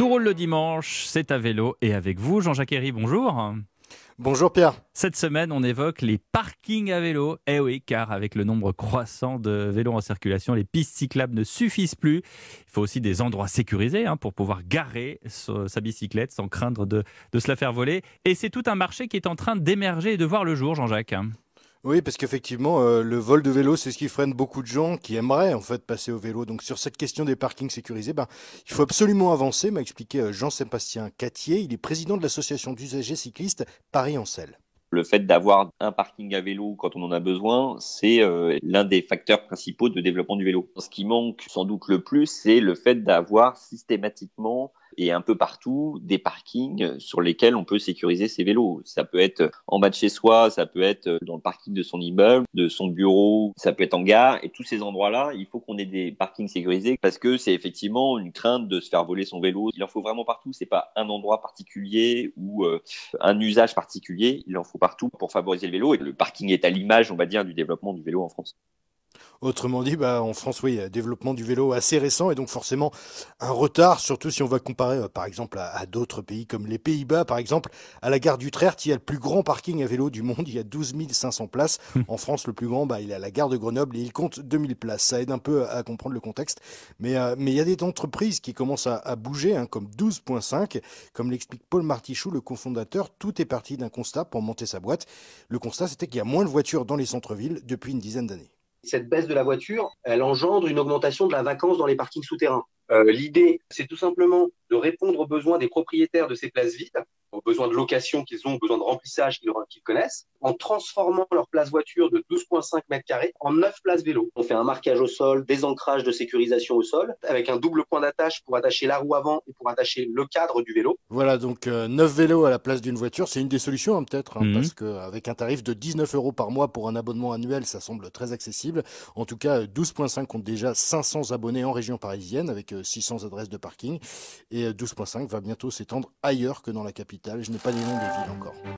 Tout roule le dimanche, c'est à vélo et avec vous, Jean-Jacques Herry, bonjour. Bonjour Pierre. Cette semaine, on évoque les parkings à vélo. Eh oui, car avec le nombre croissant de vélos en circulation, les pistes cyclables ne suffisent plus. Il faut aussi des endroits sécurisés hein, pour pouvoir garer sa bicyclette sans craindre de, de se la faire voler. Et c'est tout un marché qui est en train d'émerger et de voir le jour, Jean-Jacques. Oui, parce qu'effectivement, euh, le vol de vélo, c'est ce qui freine beaucoup de gens qui aimeraient en fait passer au vélo. Donc sur cette question des parkings sécurisés, ben, il faut absolument avancer, m'a expliqué euh, Jean-Sébastien Catier. Il est président de l'association d'usagers cyclistes Paris-Ancel. Le fait d'avoir un parking à vélo quand on en a besoin, c'est euh, l'un des facteurs principaux de développement du vélo. Ce qui manque sans doute le plus, c'est le fait d'avoir systématiquement et un peu partout des parkings sur lesquels on peut sécuriser ses vélos. Ça peut être en bas de chez soi, ça peut être dans le parking de son immeuble, de son bureau, ça peut être en gare. Et tous ces endroits-là, il faut qu'on ait des parkings sécurisés parce que c'est effectivement une crainte de se faire voler son vélo. Il en faut vraiment partout. C'est pas un endroit particulier ou euh, un usage particulier. Il en faut partout pour favoriser le vélo. Et le parking est à l'image, on va dire, du développement du vélo en France. Autrement dit, bah, en France, oui, il y a un développement du vélo assez récent et donc forcément un retard, surtout si on va comparer euh, par exemple à, d'autres pays comme les Pays-Bas, par exemple, à la gare d'Utrecht, il y a le plus grand parking à vélo du monde, il y a 12 500 places. En France, le plus grand, bah, il est à la gare de Grenoble et il compte 2000 places. Ça aide un peu à, comprendre le contexte. Mais, euh, mais il y a des entreprises qui commencent à, bouger, hein, comme 12.5, comme l'explique Paul Martichoux, le cofondateur. Tout est parti d'un constat pour monter sa boîte. Le constat, c'était qu'il y a moins de voitures dans les centres-villes depuis une dizaine d'années. Cette baisse de la voiture, elle engendre une augmentation de la vacance dans les parkings souterrains. Euh, l'idée, c'est tout simplement de répondre aux besoins des propriétaires de ces places vides aux besoins de location qu'ils ont, aux besoins de remplissage qu'ils connaissent, en transformant leur place voiture de 12,5 mètres carrés en 9 places vélo. On fait un marquage au sol, des ancrages de sécurisation au sol, avec un double point d'attache pour attacher la roue avant et pour attacher le cadre du vélo. Voilà, donc euh, 9 vélos à la place d'une voiture, c'est une des solutions hein, peut-être, hein, mhm. parce qu'avec un tarif de 19 euros par mois pour un abonnement annuel, ça semble très accessible. En tout cas, 12.5 compte déjà 500 abonnés en région parisienne, avec 600 euh, adresses de parking, et 12.5 euh, va bientôt s'étendre ailleurs que dans la capitale je n'ai pas les noms des villes encore.